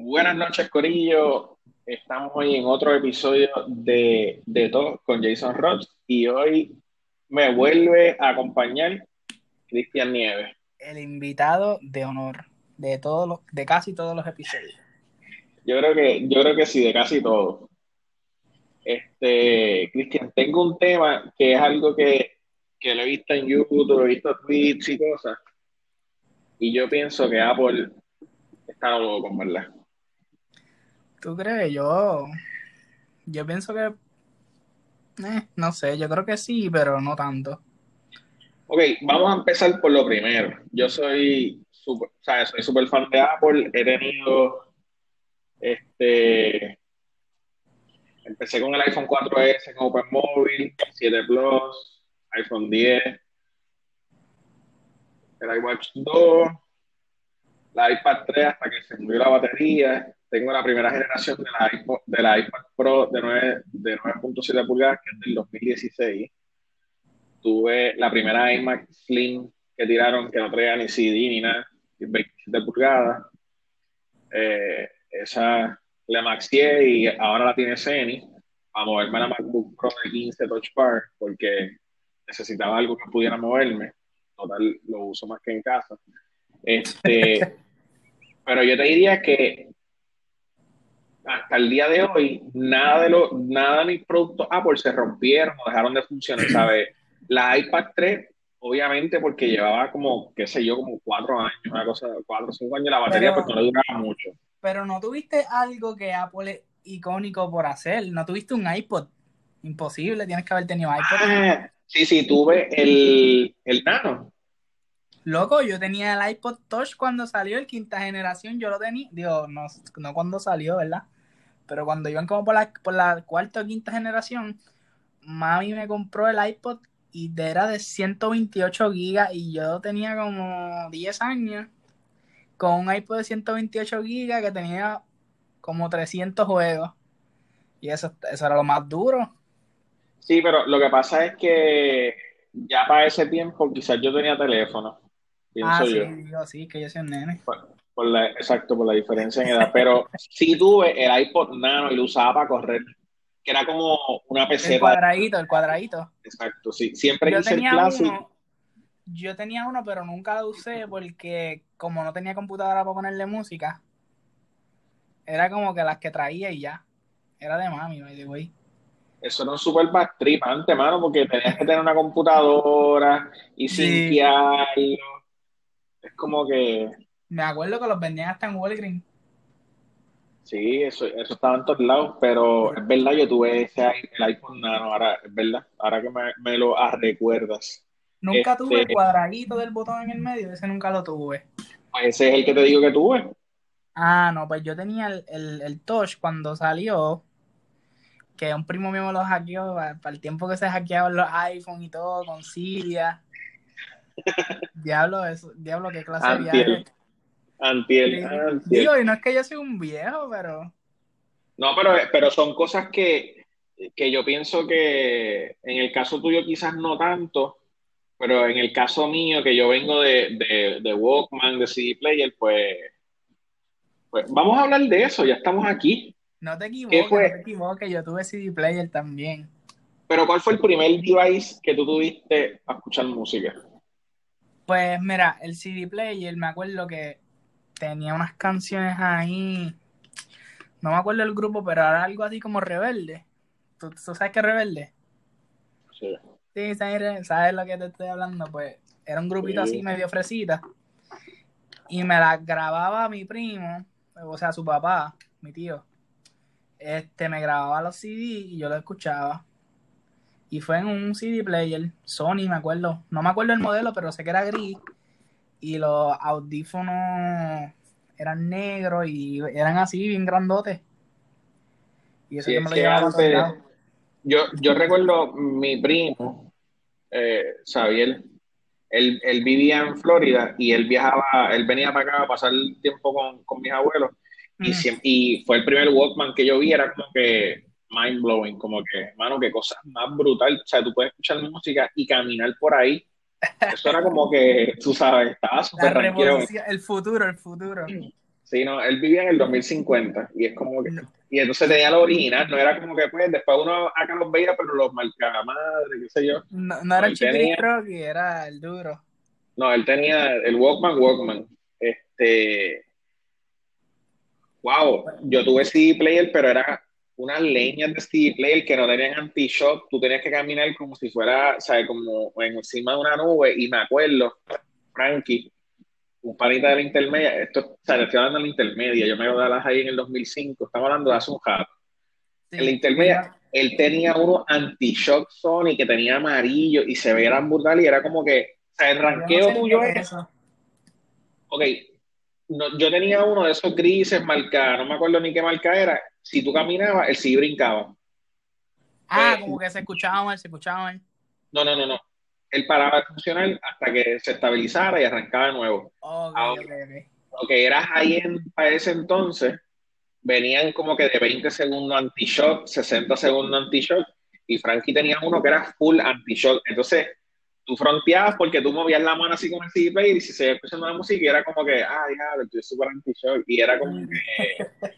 Buenas noches, Corillo. Estamos hoy en otro episodio de, de Todo con Jason Ross y hoy me vuelve a acompañar Cristian Nieves. El invitado de honor de todos los, de casi todos los episodios. Yo creo que, yo creo que sí, de casi todos. Este, Cristian, tengo un tema que es algo que, que lo he visto en YouTube, he visto tweets y cosas, y yo pienso que Apple está loco, ¿verdad? ¿Tú crees? Yo, yo pienso que, eh, no sé, yo creo que sí, pero no tanto. Ok, vamos a empezar por lo primero. Yo soy super, o sea, soy súper fan de Apple, he tenido, este, empecé con el iPhone 4S con Open Mobile, 7 Plus, iPhone 10, el iWatch 2, la iPad 3 hasta que se murió la batería. Tengo la primera generación de la, iPod, de la iPad Pro de 9.7 de 9 pulgadas, que es del 2016. Tuve la primera iMac Slim que tiraron, que no traía ni CD ni nada, 27 pulgadas. Eh, esa la maxié y ahora la tiene Seni a moverme a la MacBook Pro de 15 Touch Bar porque necesitaba algo que pudiera moverme. Total, lo uso más que en casa. Este, pero yo te diría que hasta el día de hoy, nada de, lo, nada de mis productos Apple se rompieron o dejaron de funcionar, ¿sabes? La iPad 3, obviamente, porque llevaba como, qué sé yo, como cuatro años, una cosa, cuatro o cinco años, la batería Pero- pues no le duraba mucho. Pero no tuviste algo que Apple es icónico por hacer, no tuviste un iPod. Imposible, tienes que haber tenido iPod. Ah, sí, sí, tuve el, el Nano. Loco, yo tenía el iPod Touch cuando salió el quinta generación, yo lo tenía, digo, no, no cuando salió, ¿verdad? Pero cuando iban como por la, por la cuarta o quinta generación, mami me compró el iPod y era de 128 gigas y yo tenía como 10 años con un iPod de 128 gigas que tenía como 300 juegos. Y eso, eso era lo más duro. Sí, pero lo que pasa es que ya para ese tiempo quizás yo tenía teléfono, pienso Ah, yo. sí, digo, sí, que yo soy un nene. Por, por la, exacto, por la diferencia en edad. Pero sí tuve el iPod Nano y lo usaba para correr, que era como una El peseta. cuadradito, el cuadradito. Exacto, sí. Siempre Yo el tenía Classic. uno, yo tenía uno, pero nunca lo usé porque como no tenía computadora para ponerle música, era como que las que traía y ya. Era de mami, by the way. Eso era un super trip antes, mano, porque tenías que tener una computadora y Sí. sinquearlo. Es como que, Me acuerdo que los vendían hasta en Walgreens. sí, eso, eso estaba en todos lados, pero es verdad, yo tuve ese, el iPhone Nano, ahora, es verdad, ahora que me, me lo recuerdas. Nunca Este- tuve el cuadradito del botón en el medio, ese nunca lo tuve. Ese es el que te digo que tuve. Ah, no, pues yo tenía el, el, el Touch cuando salió, que un primo mío me lo hackeó, para el tiempo que se hackeaban los iPhone y todo, con Cydia. Diablo, eso, diablo, qué clase de viaje. Antiel, antiel. Digo, y no es que yo soy un viejo, pero No, pero, pero son cosas que, que yo pienso que en el caso tuyo quizás no tanto, pero en el caso mío, que yo vengo de, de, de Walkman, de CD Player, pues, pues vamos a hablar de eso, ya estamos aquí. no te ¿Qué equivoques, no te equivoques, yo tuve CD player también. Pero ¿cuál fue el primer device que tú tuviste para escuchar música? Pues mira, el CD player, me acuerdo que tenía unas canciones ahí, no me acuerdo el grupo, pero era algo así como Rebelde. ¿Tú, tú sabes qué es Rebelde? Sí. Sí, ¿sabes, sabes lo que te estoy hablando? Pues era un grupito Sí. así medio fresita. Y me las grababa mi primo, o sea, su papá, mi tío. Este, me grababa los CD y yo lo escuchaba. Y fue en un CD player, Sony, me acuerdo. No me acuerdo el modelo, pero sé que era gris. Y los audífonos eran negros y eran así, bien grandotes. Y eso Sí, que me lo llevaba antes-. Yo, yo recuerdo mi primo, eh, Xavier, él, él vivía en Florida y él viajaba, él venía para acá a pasar el tiempo con, con mis abuelos y, Mm. y fue el primer Walkman que yo vi, era como que mind blowing, como que, mano, qué cosa más brutal. O sea, tú puedes escuchar música y caminar por ahí. Eso era como que, tú sabes, estaba súper revolución, el futuro, el futuro. Sí, no, él vivía en el 2050 y es como que... Y entonces tenía lo original, no era como que pues después uno acá los veía, pero los marcaba madre, qué sé yo. No, no era el Rocky, era el duro. No, él tenía el Walkman Walkman. Este. Wow, yo tuve CD player, pero era unas leñas de CD player que no tenían anti-shock. Tú tenías que caminar como si fuera, ¿sabes? Como encima de una nube. Y me acuerdo, Frankie, un panita de la intermedia, esto, o sea, le estoy hablando de la intermedia, yo me voy a las ahí en el 2005, estamos hablando de hace un rato. en la intermedia, él tenía uno anti-shock Sony que tenía amarillo y se veía brutal y era como que, o sea, el ranqueo tuyo era. Ok, yo tenía uno de esos grises marca, no me acuerdo ni qué marca era. Si tú caminabas, él sí brincaba. Ah, pues, como que se escuchaba mal, se escuchaba mal. No, no, no, no él paraba de funcionar hasta que se estabilizara y arrancaba de nuevo. Okay, Lo que era ahí en para ese entonces, venían como que de 20 segundos anti-shock, 60 segundos anti-shock, y Frankie tenía uno que era full anti-shock. Entonces, tú fronteabas porque tú movías la mano así con el CD player y si se escuchando la música y era como que, ah, ya, estoy súper anti-shock, y era como que...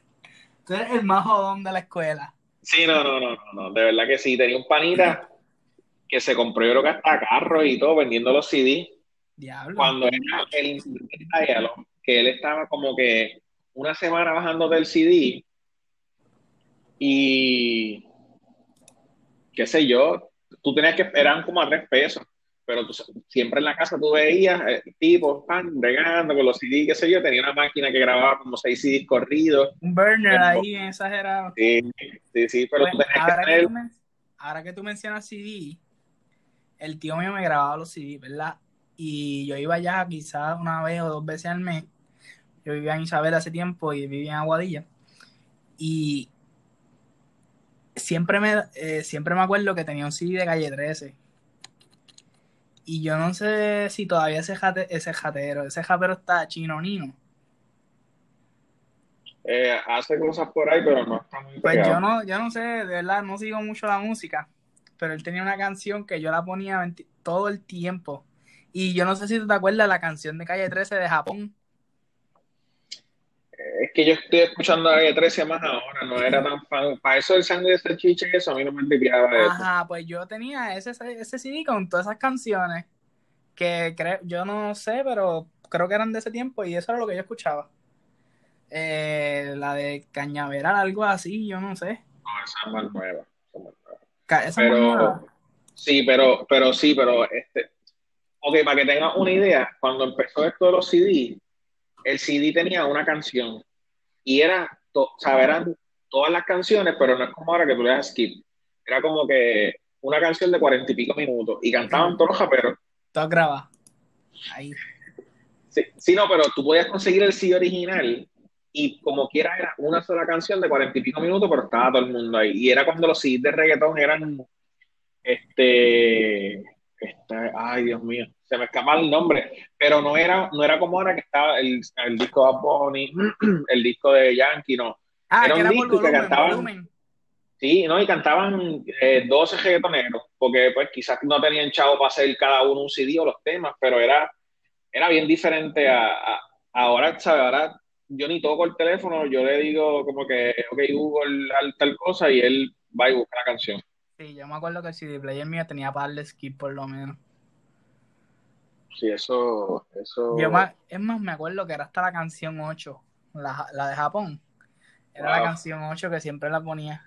Tú eres el más jodón de la escuela. Sí, no, no, no, no, de verdad que sí, tenía un panita que se compró yo creo que hasta carros y todo vendiendo los CD. Diablo. Cuando era el que él estaba como que una semana bajando del CD y qué sé yo, tú tenías que esperar como a tres pesos, pero siempre en la casa tú veías eh, tipos pan regando con los CD, qué sé yo, tenía una máquina que grababa como seis CDs corridos. Un burner ahí exagerado. Sí, sí, sí, pero tú tenías ahora que, ahora que tú mencionas CD, el tío mío me grababa los CD, ¿verdad? Y yo iba allá quizás una vez o dos veces al mes. Yo vivía en Isabel hace tiempo y vivía en Aguadilla. Y siempre me, eh, siempre me acuerdo que tenía un CD de calle 13. Y yo no sé si todavía ese, ese jatero, ese japero está chino nino. Eh, hace cosas por ahí, pero no está muy Pues yo no, yo no sé, de verdad, no sigo mucho la música pero él tenía una canción que yo la ponía todo el tiempo. Y yo no sé si tú te acuerdas de la canción de Calle 13 de Japón. Es que yo estoy escuchando a Calle 13 más ahora, no era tan fan. Para eso el sangre de este chiche, eso a mí no me envidiaba eso. Ajá, pues yo tenía ese, ese CD con todas esas canciones que creo, yo no sé, pero creo que eran de ese tiempo y eso era lo que yo escuchaba. Eh, la de Cañaveral, algo así, yo no sé. No, esa es más nueva pero, sí, pero, pero sí, pero este, ok, para que tengas una idea, cuando empezó esto de los CD, el CD tenía una canción y era, o sea, eran todas las canciones, pero no es como ahora que tú le das skip. Era como que una canción de cuarenta y pico minutos y cantaban todos los japeros. Todo graba. Ahí. Sí, sí, no, pero tú podías conseguir el CD original y como quiera era una sola canción de cuarenta y pico minutos, pero estaba todo el mundo ahí. Y era cuando los CDs de reggaetón eran, este, este, ay Dios mío, se me escapa el nombre, pero no era, no era como ahora que estaba el, el disco de Bonnie, el disco de Yankee, no. Ah, era un disco que cantaban. Sí, no, y cantaban eh, 12 reggaetoneros, porque pues quizás no tenían chavo para hacer cada uno un CD o los temas, pero era, era bien diferente a, a ahora, ¿sabes? Ahora yo ni toco el teléfono, yo le digo como que, ok, Google tal cosa y él va y busca la canción. Sí, yo me acuerdo que el CD player mío tenía para darle skip por lo menos. Sí, eso, eso... es más, me acuerdo que era hasta la canción 8, la, la de Japón. Era la canción 8 que siempre la ponía.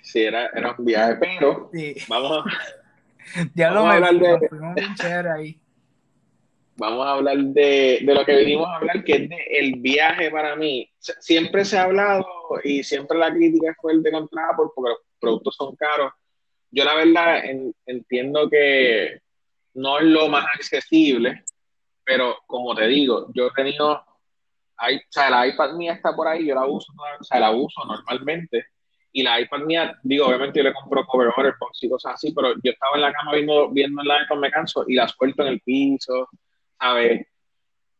sí, era, era un viaje, pero sí. vamos a... Ya lo me, de... fuimos ahí vamos a hablar de, lo que venimos a hablar, que es de el viaje para mí. Siempre se ha hablado y siempre la crítica es fuerte contra Apple porque los productos son caros. Yo la verdad entiendo que no es lo más accesible, pero como te digo, yo he tenido, hay, o sea, la iPad mía está por ahí, yo la uso, o sea, la uso normalmente. Y la iPad mía, digo, obviamente yo le compro cover y cosas así, pero yo estaba en la cama viendo, viendo la iPad, me canso y la suelto en el piso, ¿sabes?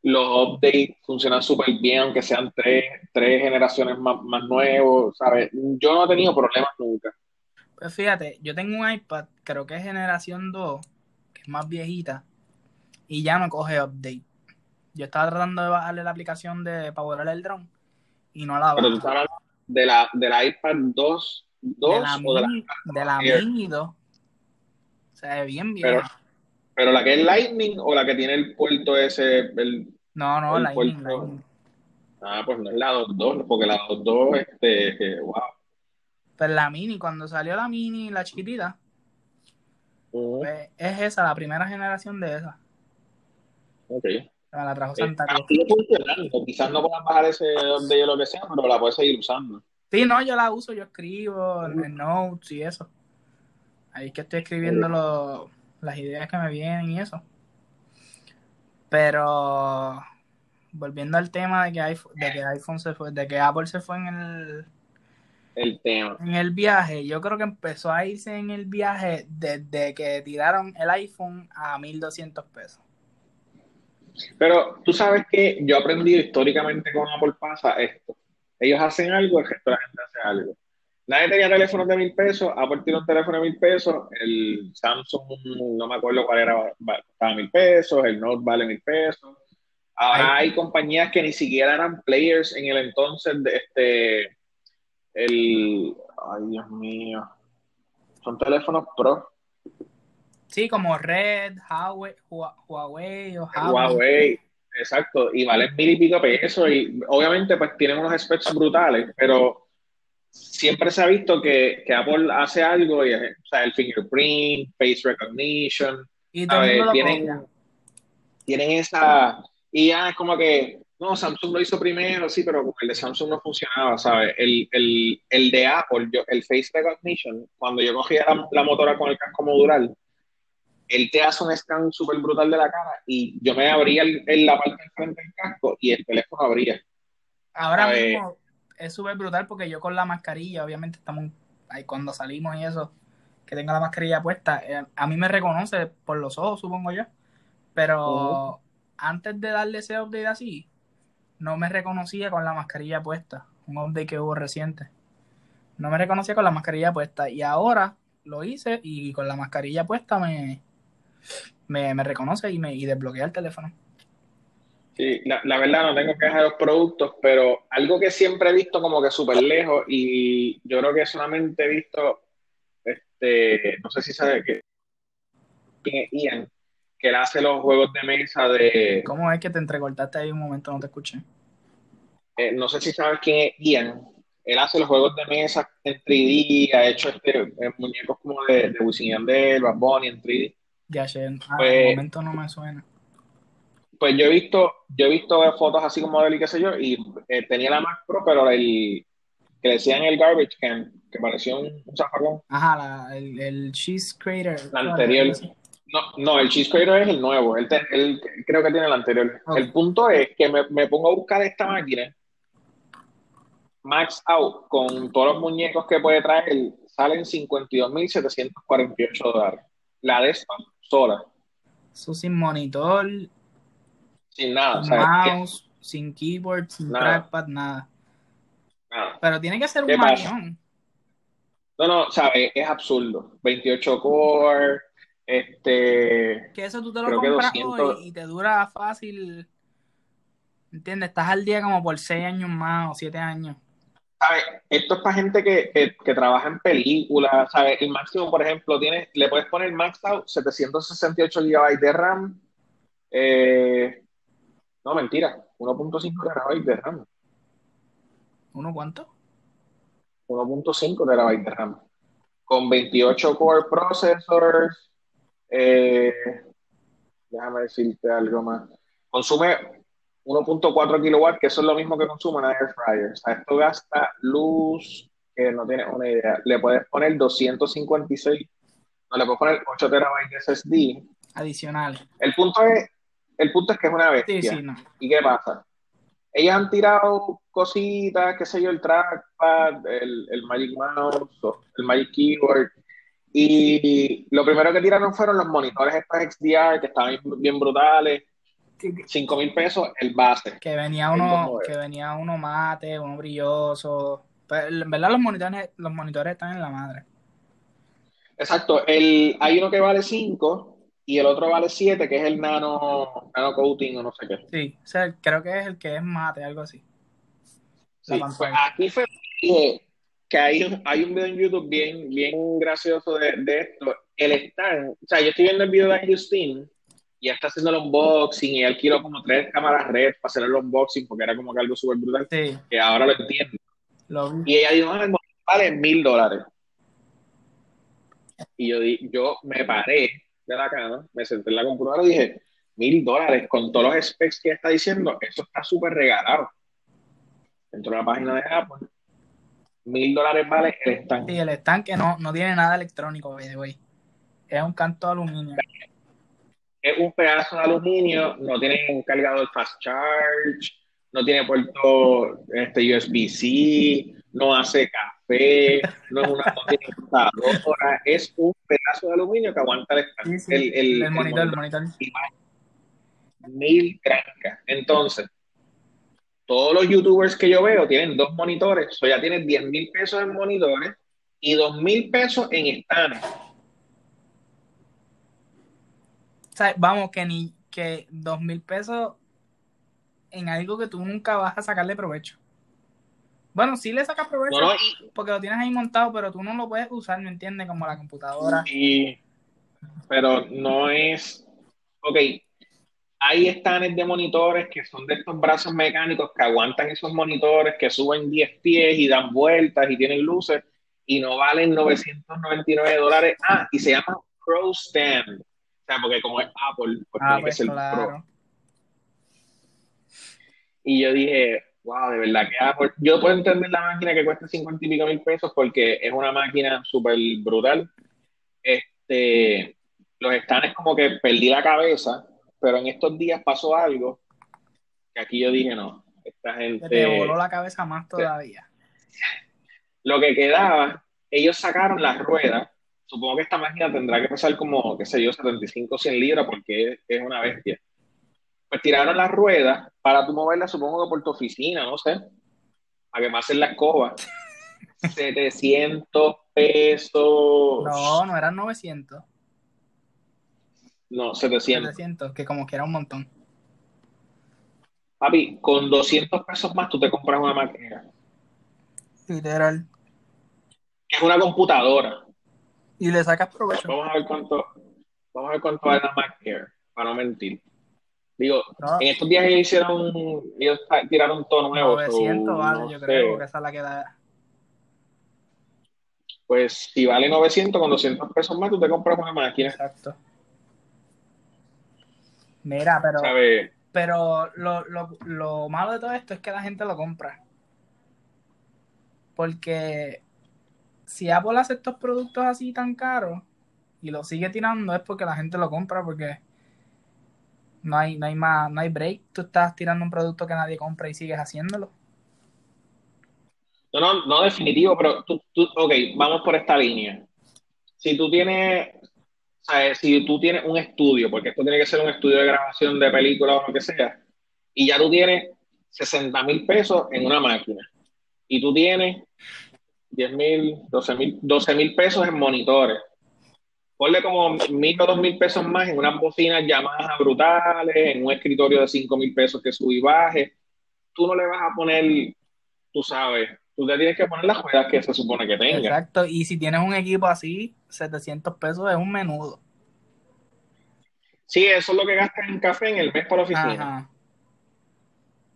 Los updates funcionan súper bien, aunque sean tres, tres generaciones más, más nuevos, ¿sabes? Yo no he tenido problemas nunca. Pues fíjate, yo tengo un iPad, creo que es generación 2, que es más viejita, y ya no coge update. Yo estaba tratando de bajarle la aplicación de borrar el dron y no la Pero tú bajo. hablando de la, de la iPad 2, 2 De la o de la mini, de la Air. mini 2. Se ve bien bien. Pero, pero la que es Lightning o la que tiene el puerto ese, el, no, no, puerto. Lightning. Ah, pues no es la 2.2, porque la 2.2, este, que, wow. Pero la mini, cuando salió la mini, la chiquitita, pues, es esa, la primera generación de esa. Ok. Me la trajo Eh, Santa Cruz. sigue funcionando. Quizás no puedas bajar ese de lo que sea, pero la puedes seguir usando. Sí, no, yo la uso, yo escribo en, en notes y eso. Ahí es que estoy escribiendo lo- las ideas que me vienen y eso. Pero volviendo al tema de que iPhone, de que iPhone se fue, de que Apple se fue en el, El tema. en el viaje, yo creo que empezó a irse en el viaje desde que tiraron el iPhone a 1200 pesos. Pero tú sabes que yo he aprendido históricamente con Apple pasa esto. Ellos hacen algo, el resto de la gente hace algo. Nadie tenía teléfonos de mil pesos, Apple tiene un teléfono de mil pesos, el Samsung, no me acuerdo cuál era, costaba mil pesos, el Note vale mil pesos. Ahora Ay. hay compañías que ni siquiera eran players en el entonces de este, el, ay Dios mío, son teléfonos pro, Sí, como Red, Huawei, Hua- Huawei o Huawei. Huawei, exacto, y valen mil y pico pesos y obviamente pues tienen unos specs brutales, pero siempre se ha visto que, que Apple hace algo, y, o sea, el fingerprint, face recognition, Y mundo lo tienen, copia. tienen esa, y ya es como que, no, Samsung lo hizo primero, sí, pero el de Samsung no funcionaba, ¿sabes? El, el, el de Apple, yo, el face recognition, cuando yo cogía la, la motora con el casco modular, él te hace un scan súper brutal de la cara y yo me abría el- la parte del frente del casco y el teléfono abría. Ahora A ver. mismo es súper brutal porque yo con la mascarilla, obviamente estamos ahí cuando salimos y eso, que tengo la mascarilla puesta, eh, a mí me reconoce por los ojos, supongo yo. Pero antes de darle ese update así, no me reconocía con la mascarilla puesta. Un update que hubo reciente. No me reconocía con la mascarilla puesta. Y ahora lo hice y con la mascarilla puesta me, me, me reconoce y me y desbloquea el teléfono. Sí, la, la verdad no tengo quejas de los productos, pero algo que siempre he visto como que súper lejos y yo creo que solamente he visto, este, no sé si sabe que quién es Ian, que él hace los juegos de mesa de, ¿Cómo es que te entrecortaste ahí un momento? No te escuché. eh, no sé si sabes quién es Ian, él hace los juegos de mesa en 3D, ha hecho este, eh, muñecos como de, de Wisin Yandel, Bad Bunny en 3D. Ya, ah, Pues- de momento no me suena. Pues yo he visto, yo he visto fotos así como de él y qué sé yo, y eh, tenía la Mac Pro, pero el que le decían el garbage can, que parecía un, un zafacón. Ajá, la- el, el Cheese Crater. La anterior. No, no, el Cheese Crater es el nuevo, él, te- él creo que tiene el anterior. El punto es que me, me pongo a buscar esta máquina, max out, con todos los muñecos que puede traer, salen 52.748 dólares. La de esta sola, Eso sin monitor, sin nada, sin mouse, sin keyboard, sin Nada. trackpad, nada. nada. Pero tiene que ser un maquinón. No, no, ¿sabes? Es absurdo. 28 core, este, Que eso tú te lo compras 200. hoy y te dura fácil. ¿Entiendes? Estás al día como por 6 años más o 7 años. ¿sabes? Esto es para gente que, que, que trabaja en películas, ¿sabes? El máximo, por ejemplo, tiene, le puedes poner max out 768 GB de RAM. eh, no, mentira, 1.5 TB de RAM. ¿Uno cuánto? 1.5 TB de RAM. Con 28 core processors. eh, déjame decirte algo más. Consume 1.4 kilowatts, que eso es lo mismo que consume una air fryer. O sea, esto gasta luz que no tienes una idea. Le puedes poner 256, no le puedes poner 8 terabytes de SSD. Adicional. El punto es, el punto es que es una bestia. sí, no. ¿Y qué pasa? Ellos han tirado cositas, qué sé yo, el trackpad, el, el Magic Mouse, el Magic Keyboard. Y lo primero que tiraron fueron los monitores estos XDR, que estaban bien brutales. Que, que- 5 mil pesos el base. que venía uno, que venía uno mate, uno brilloso. Pero en verdad los monitores, los monitores están en la madre. Exacto. El, hay uno que vale 5 y el otro vale 7, que es el nano, nano coating o no sé qué. Sí, o sea, creo que es el que es mate, algo así. Sí, pues aquí fue que hay un, hay un video en YouTube bien, bien gracioso de, de esto. El stand, o sea, yo estoy viendo el video de Justin y está haciendo el unboxing y él quiero como tres cámaras red para hacer el unboxing porque era como que algo súper brutal. Sí. Que ahora lo entiendo. y ella dijo, ah, vale mil dólares. Y yo, yo me paré de la cama, me senté en la computadora y dije, mil dólares con todos los specs que está diciendo, eso está súper regalado. Dentro de la página de Apple, mil dólares vale el stand. Sí, el stand que no, no tiene nada electrónico, güey. Es un canto de aluminio. Es un pedazo de aluminio, no tiene un cargador fast charge, no tiene puerto este, USB-C, no hace café, no es una computadora, es un pedazo de aluminio que aguanta el, el, el, monitor, el monitor. Mil grancas. Entonces, todos los youtubers que yo veo tienen dos monitores, o ya tienen 10 mil pesos en monitores y 2 mil pesos en. O sea, vamos, que ni que 2 mil pesos en algo que tú nunca vas a sacarle provecho. Bueno, sí le sacas provecho porque lo tienes ahí montado, pero tú no lo puedes usar, ¿me entiendes? Como la computadora. Sí, pero no es... Ok, hay estanes de monitores que son de estos brazos mecánicos que aguantan esos monitores, que suben 10 pies y dan vueltas y tienen luces y no valen 999 dólares. Ah, y se llama Pro Stand. O sea, porque como es Apple, pues ah, tiene que pues ser Pro. Y yo dije, wow, de verdad que Apple. Yo puedo entender la máquina que cuesta 50 y pico mil pesos porque es una máquina súper brutal. Este, los stands como que perdí la cabeza pero en estos días pasó algo que aquí yo dije, no, esta gente... te voló la cabeza más todavía. Lo que quedaba, ellos sacaron las ruedas, supongo que esta máquina tendrá que pesar como, qué sé yo, 75 100 libras porque es, una bestia. Pues tiraron las ruedas para tú moverla, supongo que por tu oficina, no sé, a que me hacen la escoba. 700 pesos. No, no eran 900. No, 700. 700, que como que era un montón. Papi, con 200 pesos más tú te compras una máquina. Literal. Es una computadora. Y le sacas provecho. Vamos a ver cuánto, vamos a ver cuánto vale la Mac para no mentir. Digo, en estos días ellos hicieron, ellos tiraron todo nuevo. 900 vale, yo creo que esa es la que da. Pues si vale 900, con 200 pesos más tú te compras una máquina. Exacto. Mira, pero, pero lo, lo, lo malo de todo esto es que la gente lo compra. Porque si Apple hace estos productos así tan caros y lo sigue tirando es porque la gente lo compra porque no hay, no hay más, no hay break. Tú estás tirando un producto que nadie compra y sigues haciéndolo. No, no, no definitivo, pero tú, tú, ok, vamos por esta línea. Si tú tienes si tú tienes un estudio, porque esto tiene que ser un estudio de grabación de película o lo que sea, y ya tú tienes 60 mil pesos en una máquina, y tú tienes 10 mil, 12 mil pesos en monitores, ponle como mil o dos mil pesos más en unas bocinas llamadas brutales, en un escritorio de 5 mil pesos que sube y baje, tú no le vas a poner, tú sabes, tú te tienes que poner las juegas que se supone que tenga. Exacto, y si tienes un equipo así, 700 pesos es un menudo. Sí, eso es lo que gastas en café en el mes por oficina.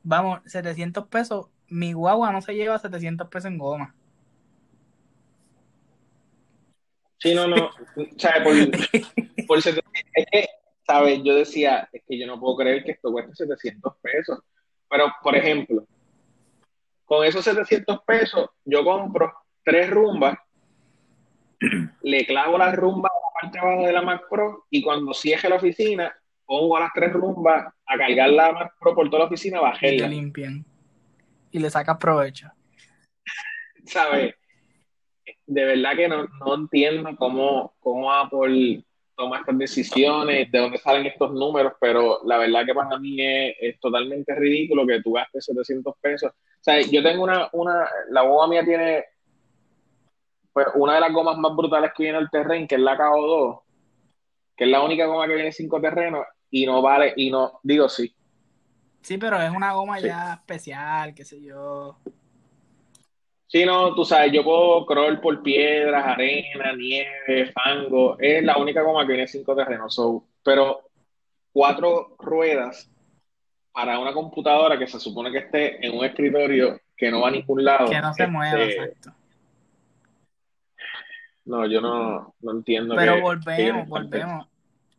Vamos, 700 pesos. Mi guagua no se lleva 700 pesos en goma. Sí, no, no. ¿Sabes? Por, por es que, ¿sabes? Yo decía, es que yo no puedo creer que esto cueste 700 pesos. Pero, por ejemplo, con esos 700 pesos, yo compro tres rumbas, le clavo las rumbas a la parte abajo de la Mac Pro y cuando cierre la oficina, pongo a las tres rumbas a cargar la Mac Pro por toda la oficina, bajé. Y le limpian. Y le sacas provecho. ¿Sabes? De verdad que no, entiendo cómo, cómo Apple toma estas decisiones, de dónde salen estos números, pero la verdad que para mí es, totalmente ridículo que tú gastes 700 pesos. O sea, yo tengo una, una la boba mía tiene pues, una de las gomas más brutales que viene al terreno, que es la KO2, que es la única goma que viene cinco terrenos y no vale, y no, digo sí. Sí, pero es una goma ya especial, qué sé yo. Sí, no, tú sabes, yo puedo crawl por piedras, arena, nieve, fango. Es la única goma que viene cinco terrenos. pero cuatro ruedas para una computadora que se supone que esté en un escritorio que no va a ningún lado. Que no se mueva, este, exacto. No, yo no, no entiendo. Pero volvemos, volvemos.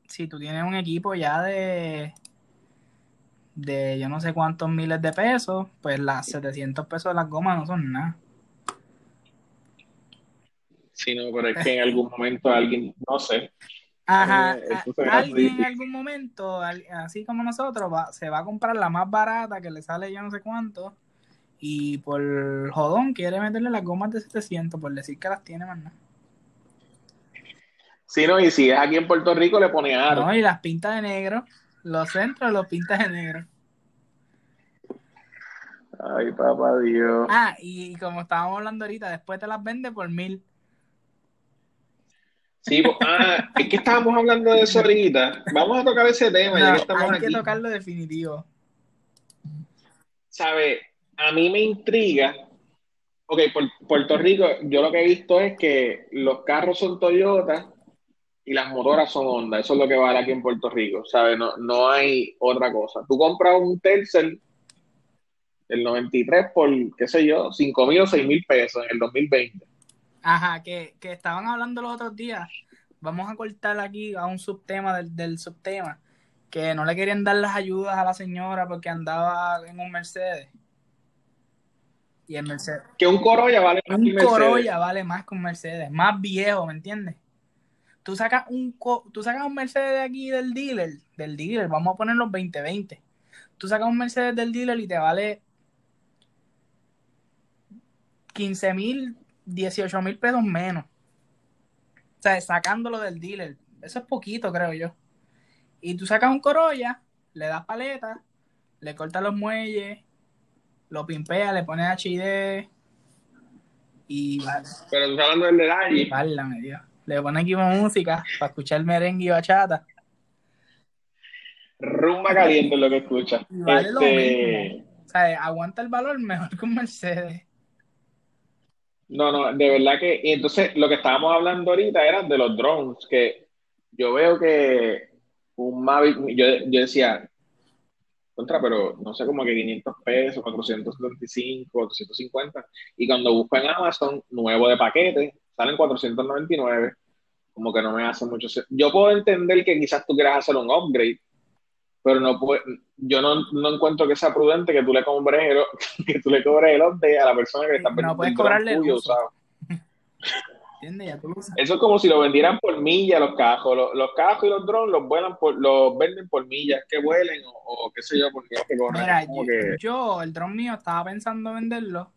Si tú tienes un equipo ya de de yo no sé cuántos miles de pesos, pues las 700 pesos de las gomas no son nada. Sí, no, pero es que en algún momento alguien, no sé. Ajá, eh, alguien en algún momento, así como nosotros, se va a comprar la más barata que le sale yo no sé cuánto y por jodón quiere meterle las gomas de 700 por decir que las tiene más nada. Sí, no, y si es aquí en Puerto Rico le pone aro. No, y las pintas de negro. Los centros los pintas de negro. Ay, papá Dios. Ah, y como estábamos hablando ahorita, después te las vende por mil. Sí, pues, ah, es que estábamos hablando de eso ahorita. Vamos a tocar ese tema, ya que estamos hay que tocarlo definitivo. ¿Sabe? A mí me intriga. Ok, por Puerto Rico, yo lo que he visto es que los carros son Toyota y las motoras son Honda. Eso es lo que vale aquí en Puerto Rico, ¿sabes? No, no hay otra cosa. Tú compras un Tercel el 93 por, qué sé yo, 5 mil o 6 mil pesos en el 2020. Ajá, que, estaban hablando los otros días. Vamos a cortar aquí a un subtema del, del subtema. Que no le querían dar las ayudas a la señora porque andaba en un Mercedes. Y el Mercedes. Que un Corolla vale más un que un Corolla vale más que un Mercedes. Más viejo, ¿me entiendes? Tú sacas un tú sacas un Mercedes de aquí del dealer, del dealer, vamos a poner los 2020. Tú sacas un Mercedes del dealer y te vale 15 mil, 18 mil pesos menos. O sea, sacándolo del dealer. Eso es poquito, creo yo. Y tú sacas un Corolla, le das paleta, le cortas los muelles, lo pimpeas, le pones HD y vale. Pero tú estás hablando del detalle. Válame, Dios. Le pones aquí música para escuchar merengue y bachata. Rumba caliente es lo que escucha. Vale lo este, mismo. O sea, aguanta el valor mejor que un Mercedes. No, no, de verdad que. Y entonces, lo que estábamos hablando ahorita era de los drones, que yo veo que un Mavic, yo, yo decía, contra, pero no sé, como que 500 pesos, 475, 450. Y cuando busco en Amazon, nuevo de paquete, salen 499. Como que no me hace mucho sentido. Yo puedo entender que quizás tú quieras hacer un upgrade, pero no puede, yo no, no, encuentro que sea prudente que tú le cobres el, que tú le cobres el update a la persona que está vendiendo. No puedes cobrarle el uso. Eso es como si lo vendieran por milla los cajos. Los, los cajos y los drones los vuelan por, los venden por millas, que vuelen o, qué sé yo, porque que Mira, yo, el drone mío estaba pensando venderlo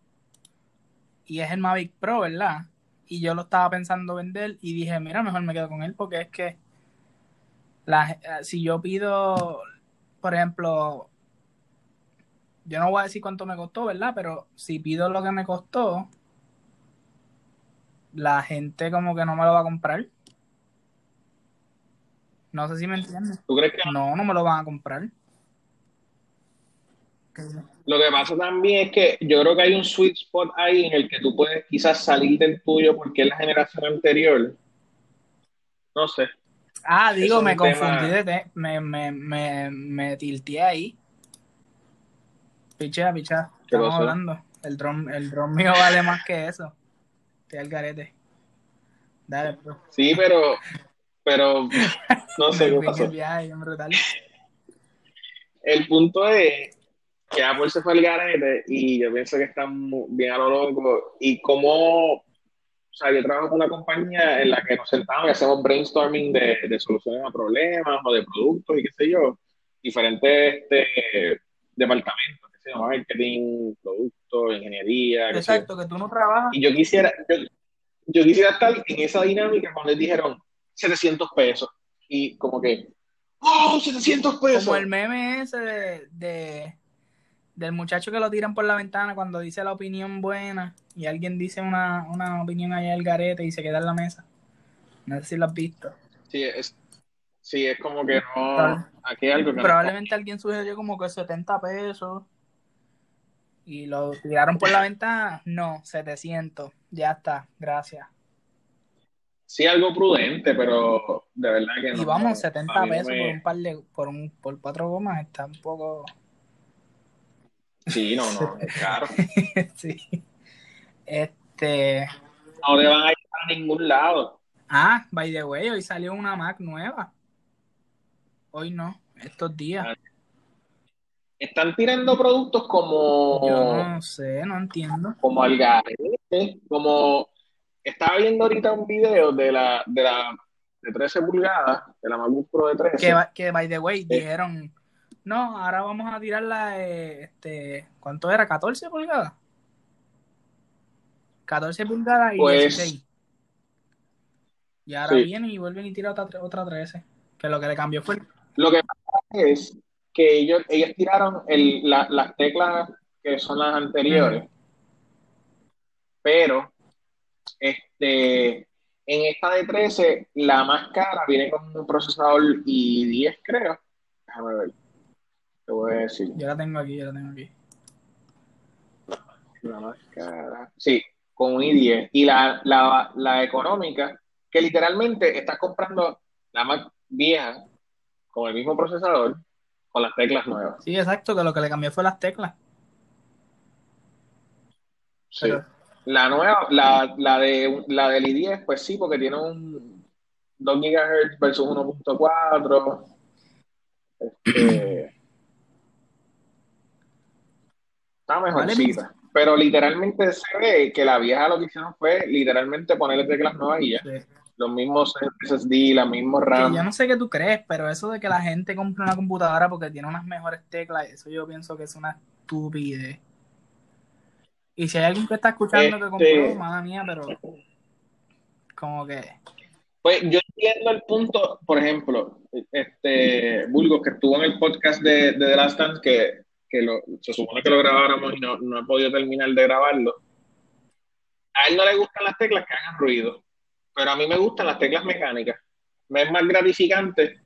y es el Mavic Pro, ¿verdad? Y yo lo estaba pensando vender y dije, mira, mejor me quedo con él porque es que la, si yo pido por ejemplo, yo no voy a decir cuánto me costó, ¿verdad? Pero si pido lo que me costó, la gente como que no me lo va a comprar. No sé si me entiendes. ¿Tú crees que no? No, me lo van a comprar. Lo que pasa también es que yo creo que hay un sweet spot ahí en el que tú puedes quizás salir del tuyo porque es la generación anterior. No sé. Ah, digo, me confundí de me, me, me, me tilteé ahí. Pichea, pichea. Estamos hablando. El dron, el dron mío vale más que eso. Estoy al garete. Dale, bro. Sí, pero, pero no sé qué pasó. El punto es que Apple se fue al garete y yo pienso que están bien a lo loco. Y como o sea, yo trabajo con una compañía en la que nos sentamos y hacemos brainstorming de, de soluciones a problemas o de productos y qué sé yo, diferentes este, departamentos, qué sé yo, marketing, productos, ingeniería. Exacto, que tú no trabajas. Y yo quisiera, yo, quisiera estar en esa dinámica cuando les dijeron 700 pesos y como que, ¡oh, 700 pesos! Como el meme ese de del muchacho que lo tiran por la ventana cuando dice la opinión buena y alguien dice una, una opinión allá del garete y se queda en la mesa. No sé si lo has visto. Sí, es, Sí, es como que no. Aquí hay algo que no- Probablemente alguien sugirió como que 70 pesos y lo tiraron por la ventana. No, 700. Ya está, gracias. Sí, algo prudente, pero de verdad que no. y vamos, a 70 mí no pesos me- por un par de, por un, por cuatro gomas está un poco. Sí, no, no, es caro. sí. Este. No te van a llevar a ningún lado. Ah, by the way, hoy salió una Mac nueva. Hoy no, estos días. Están tirando productos como. Yo no sé, no entiendo. como al garete, como estaba viendo ahorita un video de la de la de 13 pulgadas, de la MacBook Pro de 13. Que, va- que by the way, dijeron, no, ahora vamos a tirar la, eh, este, ¿cuánto era? ¿14 pulgadas? 14 pulgadas y Pues- 16. Y ahora Sí. vienen y vuelven y tiran otra, otra 13. Que lo que le cambió fue Lo que pasa es que ellos, ellos tiraron el, la- las teclas que son las anteriores, pero este en esta de 13, la más cara viene con un procesador i10, creo. Déjame ver. Te voy a decir. Yo la tengo aquí, yo la tengo aquí. La más cara. Sí, con un i10. Y la, la, la económica, que literalmente estás comprando la más vieja con el mismo procesador, con las teclas nuevas. Sí, exacto, que lo que le cambió fue las teclas. Sí. Pero- La nueva, la, la de la del i10, pues sí, porque tiene un 2 GHz versus 1.4. Este, está mejorcita. Pero literalmente se ve que la vieja lo que hicieron fue literalmente ponerle teclas nuevas y ya. Sí. Los mismos SSD, mismos Que RAM. yo no sé qué tú crees, pero eso de que la gente compre una computadora porque tiene unas mejores teclas, eso yo pienso que es una estupidez. Y si hay alguien que está escuchando que compró, Este- mala mía, pero como que Pues yo entiendo el punto, por ejemplo, este Bulgo, que estuvo en el podcast de, de The Last Dance, que, que lo- se supone que lo grabáramos y no, no he podido terminar de grabarlo. A él no le gustan las teclas que hagan ruido, pero a mí me gustan las teclas mecánicas. Me es más gratificante.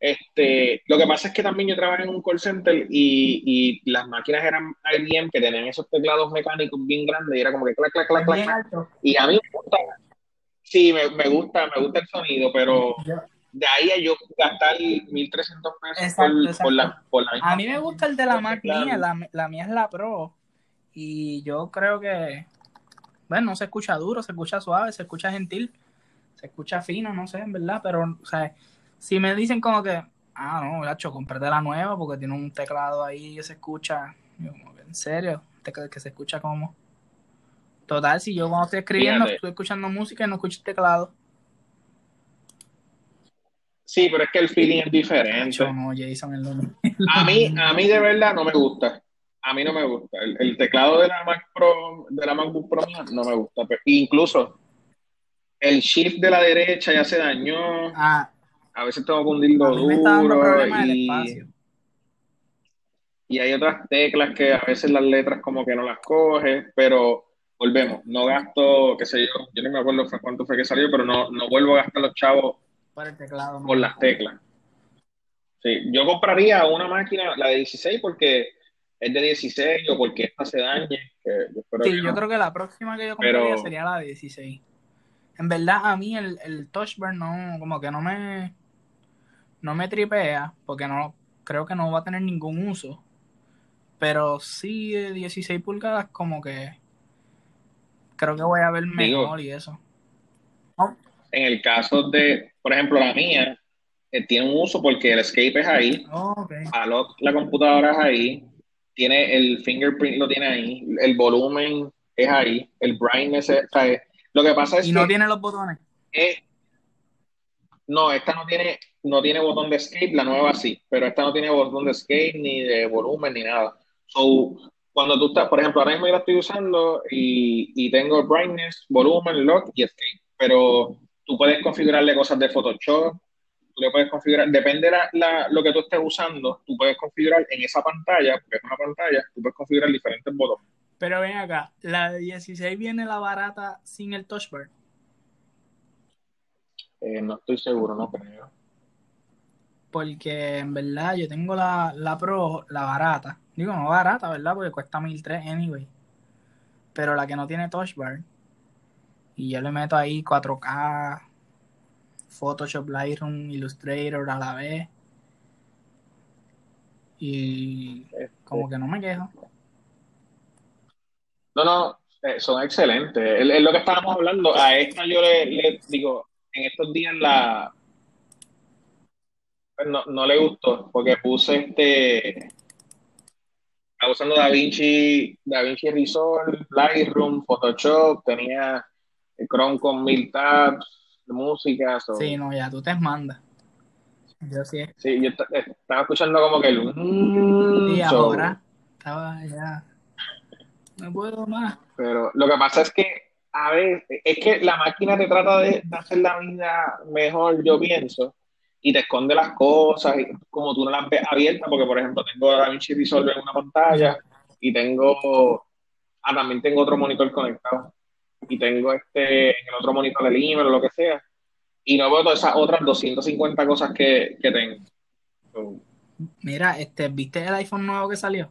Este, lo que pasa es que también yo trabajé en un call center y, y las máquinas eran IBM que tenían esos teclados mecánicos bien grandes y era como que clac, clac, clac, clac. Y a mí me gusta, sí, me, me gusta, me gusta el sonido, pero Yo- de ahí a yo gastar 1.300 pesos Exacto, por, exacto. por la, por la misma. A mí me gusta el de la Mac Claro. mía, la, la mía es la Pro. Y yo creo que, bueno, no se escucha duro, se escucha suave, se escucha gentil, se escucha fino, no sé, en verdad, pero, o sea, si me dicen como que, ah, no, gacho, cómprate la nueva porque tiene un teclado ahí que se escucha, yo en serio, que se escucha como. Total, si yo cuando estoy escribiendo, Fíjate. estoy escuchando música y no escucho el teclado. Sí, pero es que el feeling es diferente. Yo no, Jason, es lo. A mí, a mí de verdad no me gusta. A mí no me gusta. El, el teclado de la Mac Pro, de la MacBook Pro no me gusta. Pero incluso el shift de la derecha ya se dañó. Ah, A veces tengo que hundirlo duro y, y hay otras teclas que a veces las letras como que no las coge, pero volvemos, no gasto, qué sé yo, yo no me acuerdo cuánto fue que salió, pero no, no vuelvo a gastar los chavos Por el teclado. por las teclas. Sí, yo compraría una máquina, la de 16, porque es de 16 o porque esta se dañe, que yo espero Sí, que yo no. creo que la próxima que yo compraría Pero- sería la de 16. En verdad, a mí el, el Touch Bar no, como que no me, no me tripea, porque no, creo que no va a tener ningún uso. Pero sí de 16 pulgadas, como que creo que voy a ver Digo- mejor y eso. En el caso de, por ejemplo, la mía, eh, tiene un uso porque el escape es ahí, Oh. Alok, la computadora es ahí, tiene el fingerprint lo tiene ahí, el volumen es ahí, el brightness es, o sea, lo que pasa es Y no que tiene los botones. no, esta no tiene, no tiene botón de escape, la nueva sí, pero esta no tiene botón de escape ni de volumen ni nada. So, cuando tú estás, por ejemplo, ahora mismo yo la estoy usando y, y tengo brightness, volumen, lock y escape, pero tú puedes configurarle cosas de Photoshop, tú le puedes configurar, depende de la, la- lo que tú estés usando, tú puedes configurar en esa pantalla, porque es una pantalla, tú puedes configurar diferentes botones. Pero ven acá, la de 16 viene la barata sin el Touch Bar. Eh, no estoy seguro, no creo. porque en verdad yo tengo la, la Pro, la barata. Digo, no barata, ¿verdad? Porque cuesta 1300 anyway. Pero la que no tiene touch bar. Y yo le meto ahí 4K, Photoshop, Lightroom, Illustrator a la vez. Y como que no me quejo. No, no, eh, son excelentes. Es, lo que estábamos hablando. A esta yo le, digo, en estos días la pues no, no le gustó porque puse este estaba usando DaVinci, DaVinci Resolve, Lightroom, Photoshop, tenía Chrome con mil tabs, música. Sí, no, ya tú te mandas. Yo sí. Sí, yo estaba escuchando como que el. Mm, y ahora estaba ya. No puedo más. Pero lo que pasa es que, a ver, es que la máquina te trata de, hacer la vida mejor, yo pienso, y te esconde las cosas, y como tú no las ves abiertas, porque por ejemplo tengo DaVinci Resolve en una pantalla y tengo. Ah, también tengo otro monitor conectado. Y tengo este en el otro monitor el email o lo que sea y no veo todas esas otras 250 cosas que, que tengo. Mira, este, ¿viste el iPhone nuevo que salió?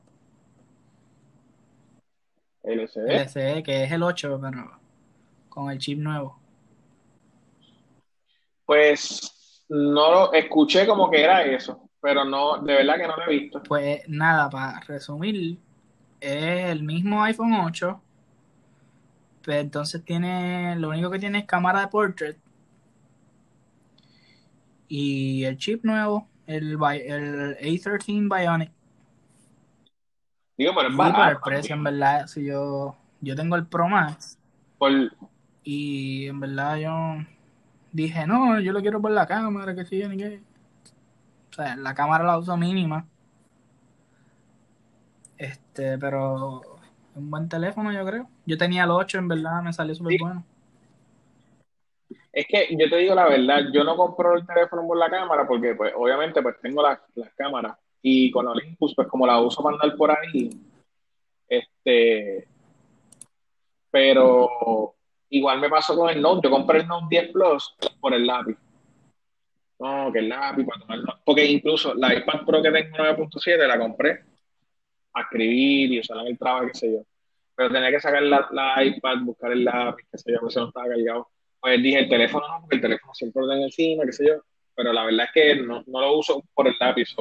El SE, que es el 8, pero con el chip nuevo. Pues no lo escuché como que era eso, pero no, de verdad que no lo he visto. Pues nada, para resumir, es el mismo iPhone 8, pero entonces tiene, lo único que tiene es cámara de portrait y el chip nuevo, el, el A13 Bionic. Digo, pero es barato. el precio, en verdad, si yo, yo tengo el Pro Max. Y en verdad yo dije, no, yo lo quiero por la cámara, que sí, ni qué. O sea, la cámara la uso mínima. Este, pero un buen teléfono, yo creo. Yo tenía el 8, en verdad, me salió súper bueno. Es que yo te digo la verdad, yo no compro el teléfono por la cámara porque, pues, obviamente, pues tengo las, cámaras y con Olympus, pues, como la uso para andar por ahí, este, pero igual me pasó con el Note. Yo compré el Note 10 Plus por el lápiz. No, que el lápiz para tomar Porque incluso la iPad Pro que tengo 9.7 la compré a escribir y usar en el trabajo, qué sé yo. Pero tenía que sacar la, iPad, buscar el lápiz, qué sé yo, porque no estaba cargado pues dije el teléfono no, porque el teléfono siempre lo tengo encima, qué sé yo, pero la verdad es que no, no lo uso por el lápiz,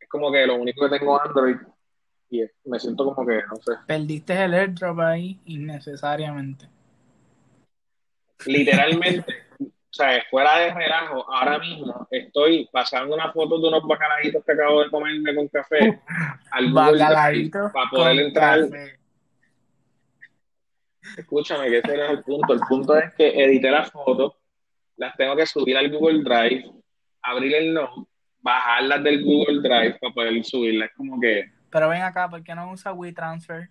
es como que lo único que tengo Android y me siento como que, no sé. Perdiste el airdrop ahí innecesariamente. Literalmente, o sea, fuera de relajo, ahora mismo estoy pasando una foto de unos bacalaitos que acabo de comerme con café al Google para poder entrar. Escúchame, que ese no es el punto. El punto es que edité las fotos, las tengo que subir al Google Drive, abrir el Note, bajarlas del Google Drive para poder subirlas. Es como que. Pero ven acá, ¿por qué no usa WeTransfer?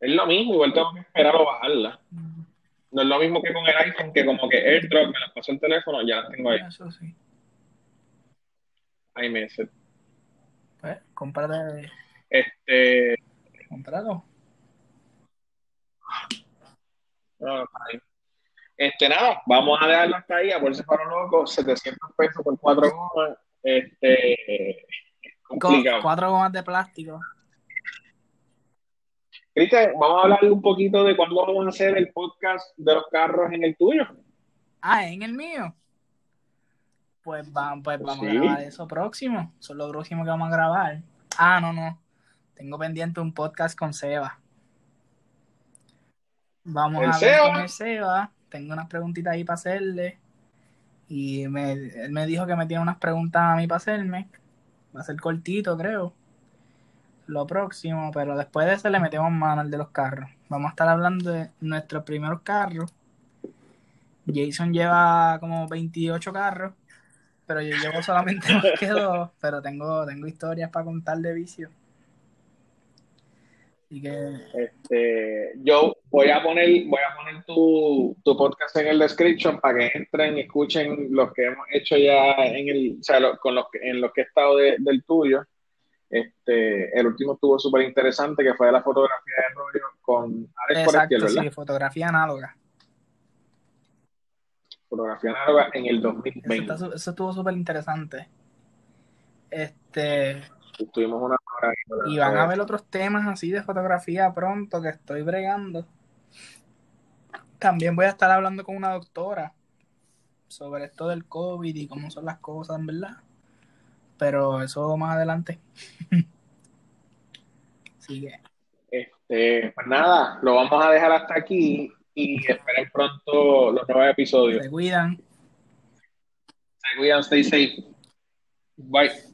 Es lo mismo, igual tengo que esperar o bajarlas. No es lo mismo que con el iPhone, que como que AirDrop me las pasó el teléfono, ya las tengo ahí. Eso sí. Ahí me Pues, cómprate. Este. Comprado. Este, nada, vamos a dejarlo hasta ahí, a por si fueron locos, 700 pesos por cuatro gomas, este, complicado. cuatro gomas de plástico. Cristian, vamos a hablar un poquito de cuándo vamos a hacer el podcast de los carros en el tuyo. Ah, en el mío. Pues, pues vamos, pues vamos a grabar eso próximo. Eso es lo próximo que vamos a grabar. Ah, no, no. Tengo pendiente un podcast con Seba. Vamos a ver con el Seba. Tengo unas preguntitas ahí para hacerle. Y me, él me dijo que me tiene unas preguntas a mí para hacerme. Va a ser cortito, creo. Lo próximo, pero después de eso le metemos mano al de los carros. Vamos a estar hablando de nuestros primeros carros. Jason lleva como 28 carros, pero yo llevo solamente más que dos. Pero tengo, tengo historias para contar de vicio. Este, yo voy a poner, voy a poner tu, podcast en el description para que entren y escuchen los que hemos hecho ya en el, o sea, con los que, en los que he estado del tuyo. Este, el último estuvo súper interesante, que fue de la fotografía de rollo con Alex Exacto, sí, fotografía análoga. fotografía análoga en el 2020. Eso, está eso estuvo súper interesante. Este, Estuvimos una y van a ver otros temas así de fotografía pronto que estoy bregando. También voy a estar hablando con una doctora sobre esto del COVID y cómo son las cosas, en verdad. Pero eso más adelante. Así que, Este, pues nada, lo vamos a dejar hasta aquí y esperen pronto los nuevos episodios. se cuidan. Se cuidan, stay safe. Bye.